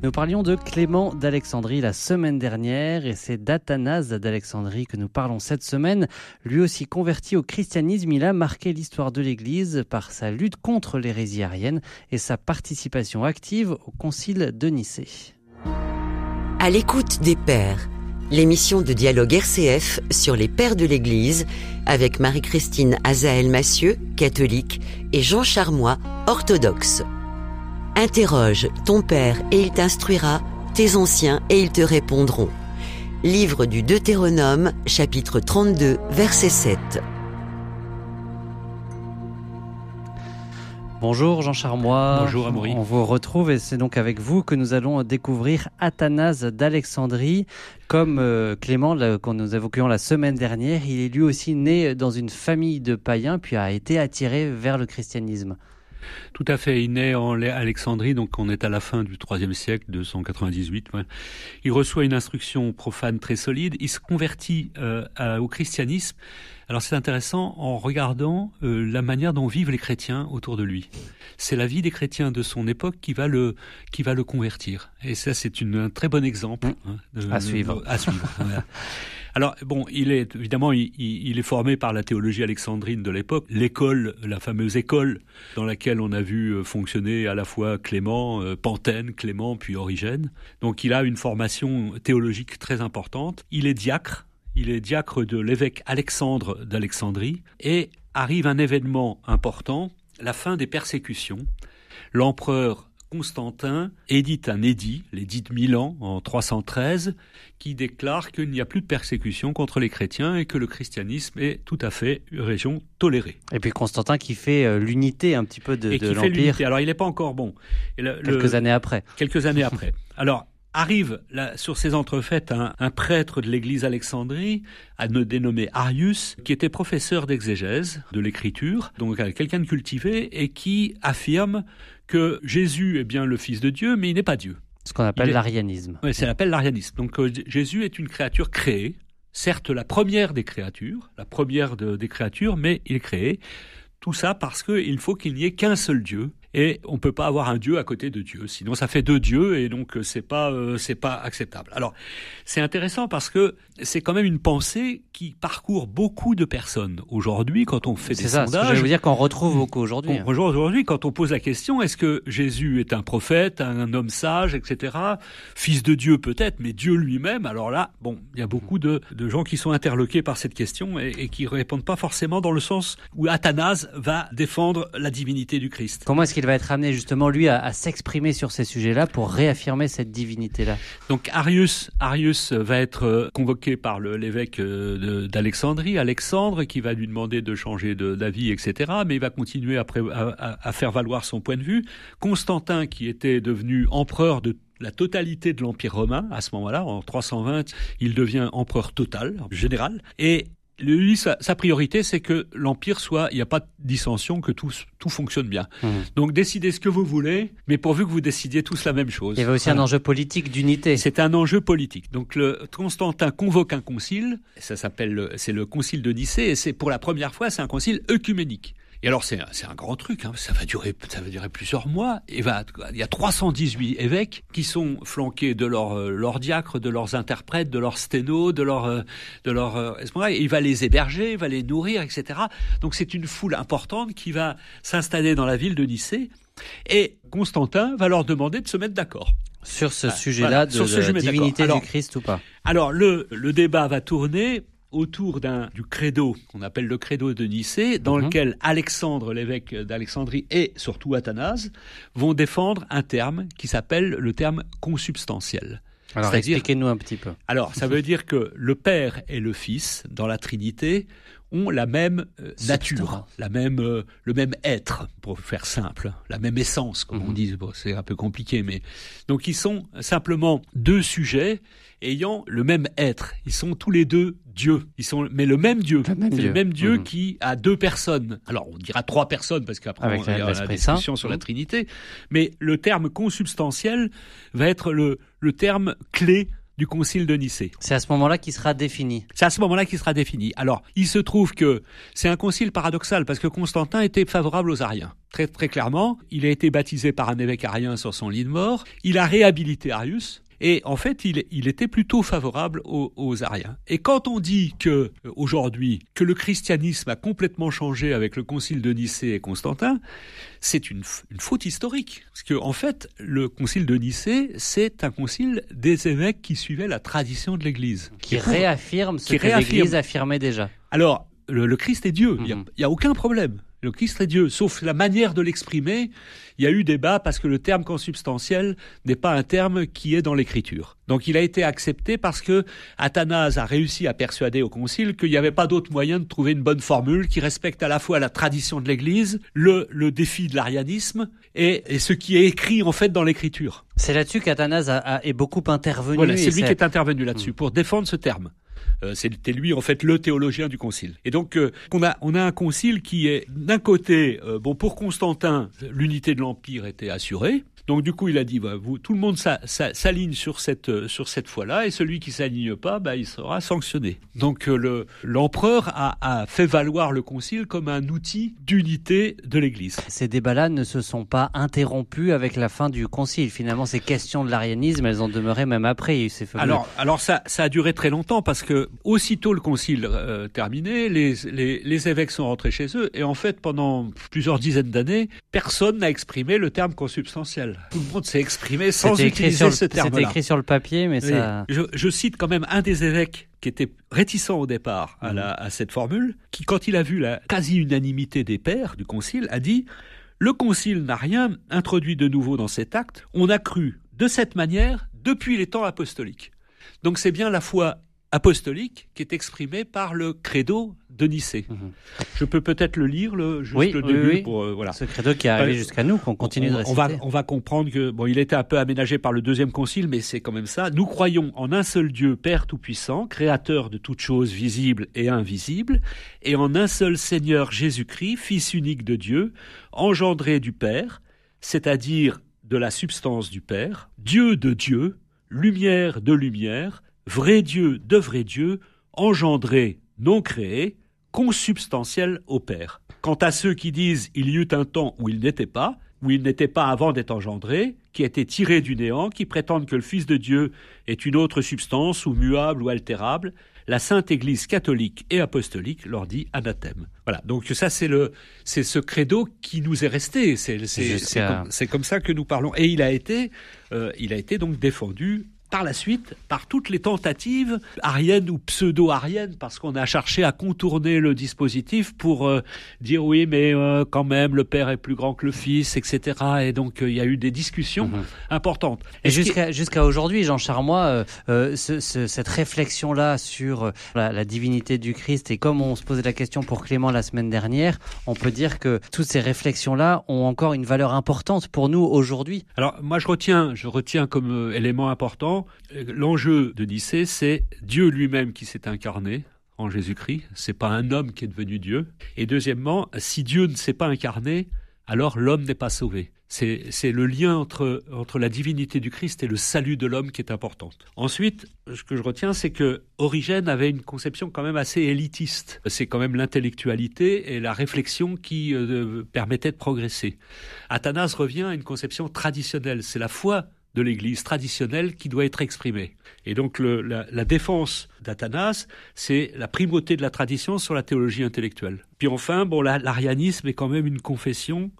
Nous parlions de Clément d'Alexandrie la semaine dernière et c'est d'Athanase d'Alexandrie que nous parlons cette semaine. Lui aussi converti au christianisme, il a marqué l'histoire de l'Église par sa lutte contre l'hérésie arienne et sa participation active au concile de Nicée. À l'écoute des pères, l'émission de dialogue RCF sur les pères de l'Église avec Marie-Christine Azaël Massieu, catholique, et Jean Charmois, orthodoxe. Interroge ton père et il t'instruira, tes anciens et ils te répondront. Livre du Deutéronome, chapitre 32, verset 7. Bonjour Jean Charmois. Bonjour Amaury. On vous retrouve et c'est donc avec vous que nous allons découvrir Athanase d'Alexandrie. Comme euh, Clément, qu'on nous évoquions la semaine dernière, il est lui aussi né dans une famille de païens puis a été attiré vers le christianisme. Tout à fait. Il naît en Alexandrie, donc on est à la fin du IIIe siècle, 298. Il reçoit une instruction profane très solide. Il se convertit euh, au christianisme. Alors c'est intéressant en regardant euh, la manière dont vivent les chrétiens autour de lui. C'est la vie des chrétiens de son époque qui va le qui va le convertir. Et ça c'est un très bon exemple hein, à suivre. à suivre. Alors bon, il est évidemment il, est formé par la théologie alexandrine de l'époque, l'école, la fameuse école dans laquelle on a vu euh, fonctionner à la fois Clément, euh, Pantène, Clément puis Origène. Donc il a une formation théologique très importante. Il est diacre, il est diacre de l'évêque Alexandre d'Alexandrie et arrive un événement important, la fin des persécutions. L'empereur Constantin édite un édit, l'édit de Milan en 313, qui déclare qu'il n'y a plus de persécution contre les chrétiens et que le christianisme est tout à fait une région tolérée. Et puis Constantin qui fait euh, l'unité un petit peu de, de l'Empire. Alors il n'est pas encore bon. quelques années après. Quelques années après. Alors arrive là, sur ces entrefaites un, un prêtre de l'église Alexandrie, à ne dénommer Arius, qui était professeur d'exégèse de l'écriture, donc quelqu'un de cultivé, et qui affirme que Jésus est bien le Fils de Dieu, mais il n'est pas Dieu. Ce qu'on appelle l'arianisme. Oui, c'est l'appelle l'arianisme. Donc euh, Jésus est une créature créée, certes la première des créatures, la première des créatures, mais il est créé. Tout ça parce qu'il faut qu'il n'y ait qu'un seul Dieu et on peut pas avoir un dieu à côté de Dieu, sinon ça fait deux dieux et donc euh, c'est pas euh, c'est pas acceptable. Alors c'est intéressant parce que c'est quand même une pensée qui parcourt beaucoup de personnes aujourd'hui quand on fait des ça, sondages. C'est ça. Je veux dire qu'on retrouve beaucoup aujourd'hui. On retrouve aujourd'hui quand on pose la question est-ce que Jésus est un prophète, un homme sage, etc. Fils de Dieu peut-être, mais Dieu lui-même. Alors là, bon, il y a beaucoup de, de gens qui sont interloqués par cette question et, et qui répondent pas forcément dans le sens où Athanase va défendre la divinité du Christ. Comment est-ce qu'il va être amené justement lui à, s'exprimer sur ces sujets-là pour réaffirmer cette divinité-là Donc Arius, Arius va être euh, convoqué par l'évêque euh, d'Alexandrie, Alexandre, qui va lui demander de changer d'avis, etc. Mais il va continuer à, à, faire valoir son point de vue. Constantin, qui était devenu empereur de la totalité de l'Empire romain à ce moment-là, en 320, il devient empereur total, général, et lui, sa, priorité, c'est que l'empire soit, il n'y a pas de dissension, que tout, tout fonctionne bien. Mmh. Donc décidez ce que vous voulez, mais pourvu que vous décidiez tous la même chose. Il y avait aussi un enjeu politique d'unité. C'est un enjeu politique. Donc le Constantin convoque un concile, ça s'appelle, c'est le concile de Nicée, et c'est pour la première fois, c'est un concile œcuménique. Et alors c'est un grand truc, hein. ça va durer ça va durer plusieurs mois. Et va, il y a 318 évêques qui sont flanqués de leurs euh, leurs diacres, de leurs interprètes, de leurs sténos, de leurs euh, de leurs euh, il va les héberger, il va les nourrir, etc. Donc c'est une foule importante qui va s'installer dans la ville de Nicée. Et Constantin va leur demander de se mettre d'accord. Sur ce sujet-là, de, de la divinité du Christ ou pas? Alors le, le débat va tourner autour d'un du credo qu'on appelle le credo de Nicée, dans mhm. lequel Alexandre, l'évêque d'Alexandrie, et surtout Athanase vont défendre un terme qui s'appelle le terme consubstantiel. Alors expliquez-nous un petit peu. Alors ça veut dire que le Père et le Fils dans la Trinité ont la même euh, nature, la même euh, le même être pour faire simple, la même essence comme on mhm. dit. c'est un peu compliqué, mais donc ils sont simplement deux sujets ayant le même être. Ils sont tous les deux Dieu. Ils sont, mais le même Dieu. Le même, Dieu. Le même Dieu mhm. qui a deux personnes. Alors, on dira trois personnes parce qu'après, on y a la discussion sur la mhm. Trinité. Mais le terme consubstantiel va être le, le terme clé du concile de Nicée. C'est à ce moment-là qu'il sera défini. C'est à ce moment-là qu'il sera défini. Alors, il se trouve que c'est un concile paradoxal parce que Constantin était favorable aux Ariens. Très, très clairement, il a été baptisé par un évêque arien sur son lit de mort. Il a réhabilité Arius. Et en fait, il, il était plutôt favorable aux, aux, Ariens. Et quand on dit que euh, aujourd'hui que le christianisme a complètement changé avec le concile de Nicée et Constantin, c'est une, une, faute historique. Parce que en fait, le concile de Nicée, c'est un concile des évêques qui suivaient la tradition de l'Église, qui réaffirme ce qui que l'Église affirmait déjà. Alors, le, le Christ est Dieu. Il mmh. n'y a, a, aucun problème. Le Christ est Dieu, sauf la manière de l'exprimer. Il y a eu débat parce que le terme consubstantiel n'est pas un terme qui est dans l'écriture. Donc il a été accepté parce que Athanase a réussi à persuader au concile qu'il n'y avait pas d'autre moyen de trouver une bonne formule qui respecte à la fois la tradition de l'Église, le, le défi de l'arianisme et, et, ce qui est écrit en fait dans l'écriture. C'est là-dessus qu'Athanase a, a, est beaucoup intervenu. Voilà, c'est lui qui est intervenu là-dessus mmh. pour défendre ce terme. Euh, C'était lui en fait le théologien du concile. Et donc euh, on a on a un concile qui est d'un côté euh, bon pour Constantin l'unité de l'empire était assurée. Donc du coup il a dit bah, vous, tout le monde s'aligne sur cette euh, sur cette foi-là et celui qui s'aligne pas bah, il sera sanctionné. Donc euh, le l'empereur a, a fait valoir le concile comme un outil d'unité de l'Église. Ces débats-là ne se sont pas interrompus avec la fin du concile. Finalement ces questions de l'arianisme elles ont demeuré même après. Fameux... Alors alors ça ça a duré très longtemps parce que aussitôt le concile euh, terminé les, les les évêques sont rentrés chez eux et en fait pendant plusieurs dizaines d'années personne n'a exprimé le terme consubstantiel tout le monde s'est exprimé sans utiliser le, ce terme-là. C'était écrit sur le papier, mais ça. Je, je, cite quand même un des évêques qui était réticent au départ à, la, à cette formule, qui, quand il a vu la quasi-unanimité des pères du concile, a dit Le concile n'a rien introduit de nouveau dans cet acte, on a cru de cette manière depuis les temps apostoliques. Donc c'est bien la foi apostolique qui est exprimée par le credo de Nicée. Mmh. Je peux peut-être le lire, le, juste oui, le début oui, oui. pour euh, voilà. Ce credo qui est arrivé euh, jusqu'à nous, qu'on continue on, de réciter. On va, on va comprendre que bon, il était un peu aménagé par le deuxième concile, mais c'est quand même ça. Nous croyons en un seul Dieu, Père tout-puissant, créateur de toutes choses visibles et invisibles, et en un seul Seigneur Jésus-Christ, Fils unique de Dieu, engendré du Père, c'est-à-dire de la substance du Père, Dieu de Dieu, lumière de lumière, vrai Dieu de vrai Dieu, engendré, non créé, consubstantiel au Père. Quant à ceux qui disent il y eut un temps où il n'était pas, où il n'était pas avant d'être engendré, qui était tiré du néant, qui prétendent que le Fils de Dieu est une autre substance, ou muable ou altérable, la Sainte Église catholique et apostolique leur dit anathème. Voilà. Donc ça c'est le c'est ce credo qui nous est resté. C'est c'est comme, comme, ça que nous parlons. Et il a été euh, il a été donc défendu par la suite par toutes les tentatives ariennes ou pseudo-ariennes, parce qu'on a cherché à contourner le dispositif pour euh, dire oui, mais euh, quand même, le père est plus grand que le fils, etc. Et donc, euh, il y a eu des discussions mmh. importantes. Et, jusqu'à aujourd'hui, Jean Charmois, ce, ce, cette réflexion-là sur la, la, divinité du Christ, et comme on se posait la question pour Clément la semaine dernière, on peut dire que toutes ces réflexions-là ont encore une valeur importante pour nous aujourd'hui. Alors, moi, je retiens, je retiens comme élément important l'enjeu de Nicée, c'est Dieu lui-même qui s'est incarné en Jésus-Christ. C'est pas un homme qui est devenu Dieu. Et deuxièmement, si Dieu ne s'est pas incarné, alors l'homme n'est pas sauvé. C'est le lien entre, la divinité du Christ et le salut de l'homme qui est important. Ensuite, ce que je retiens, c'est que Origène avait une conception quand même assez élitiste. C'est quand même l'intellectualité et la réflexion qui euh, permettaient de progresser. Athanas revient à une conception traditionnelle. C'est la foi de l'Église traditionnelle qui doit être exprimée. Et donc la, défense d'Athanas, c'est la primauté de la tradition sur la théologie intellectuelle. Puis enfin, bon, l'arianisme est quand même une confession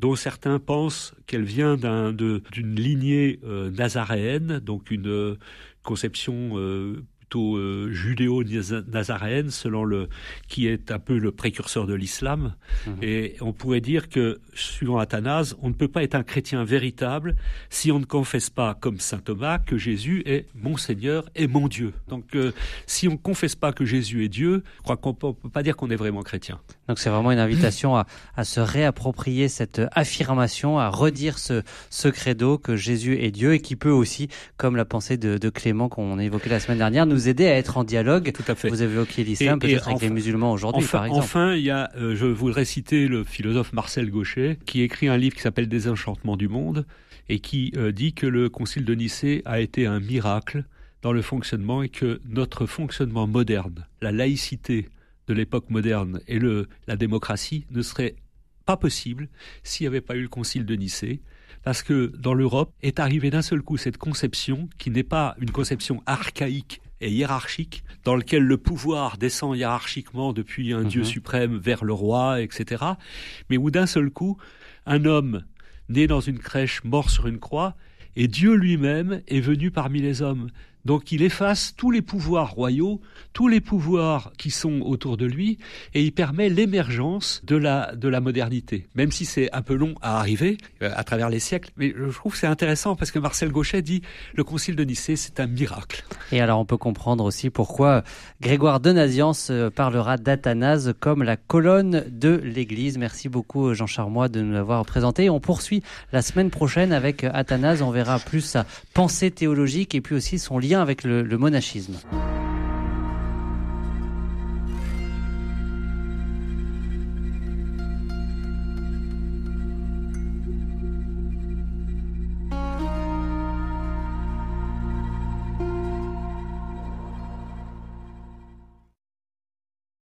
dont certains pensent qu'elle vient d'une un, lignée euh, nazaréenne, donc une euh, conception euh, plutôt euh, judéo-nazaréenne, selon le qui est un peu le précurseur de l'islam. Mmh. Et on pourrait dire que, suivant Athanase, on ne peut pas être un chrétien véritable si on ne confesse pas, comme saint Thomas, que Jésus est mon Seigneur et mon Dieu. Donc, euh, si on ne confesse pas que Jésus est Dieu, je crois qu'on peut, peut pas dire qu'on est vraiment chrétien. Donc, c'est vraiment une invitation à, à, se réapproprier cette affirmation, à redire ce, ce credo que Jésus est Dieu et qui peut aussi, comme la pensée de, de Clément qu'on a évoqué la semaine dernière, nous aider à être en dialogue. Tout à fait. Vous évoqué l'islam, peut-être avec les musulmans aujourd'hui, enfin, par exemple. Enfin, il y a, euh, je voudrais citer le philosophe Marcel Gauchet, qui écrit un livre qui s'appelle Désenchantement du monde, et qui euh, dit que le concile de Nicée a été un miracle dans le fonctionnement et que notre fonctionnement moderne, la laïcité de l'époque moderne et le, la démocratie ne serait pas possible s'il n'y avait pas eu le concile de Nicée, parce que dans l'Europe est arrivée d'un seul coup cette conception qui n'est pas une conception archaïque et hiérarchique, dans lequel le pouvoir descend hiérarchiquement depuis un Dieu mhm. suprême vers le roi, etc., mais où d'un seul coup, un homme né dans une crèche, mort sur une croix, et Dieu lui-même est venu parmi les hommes. Donc il efface tous les pouvoirs royaux, tous les pouvoirs qui sont autour de lui, et il permet l'émergence de la, de la modernité. Même si c'est un peu long à arriver euh, à travers les siècles, mais je trouve que c'est intéressant parce que Marcel Gauchet dit le concile de Nicée, c'est un miracle. Et alors on peut comprendre aussi pourquoi Grégoire de Naziance euh, parlera d'Athanase comme la colonne de l'Église. Merci beaucoup Jean Charmois de nous l'avoir présenté. On poursuit la semaine prochaine avec Athanase. On verra plus sa pensée théologique et puis aussi son avec le monachisme.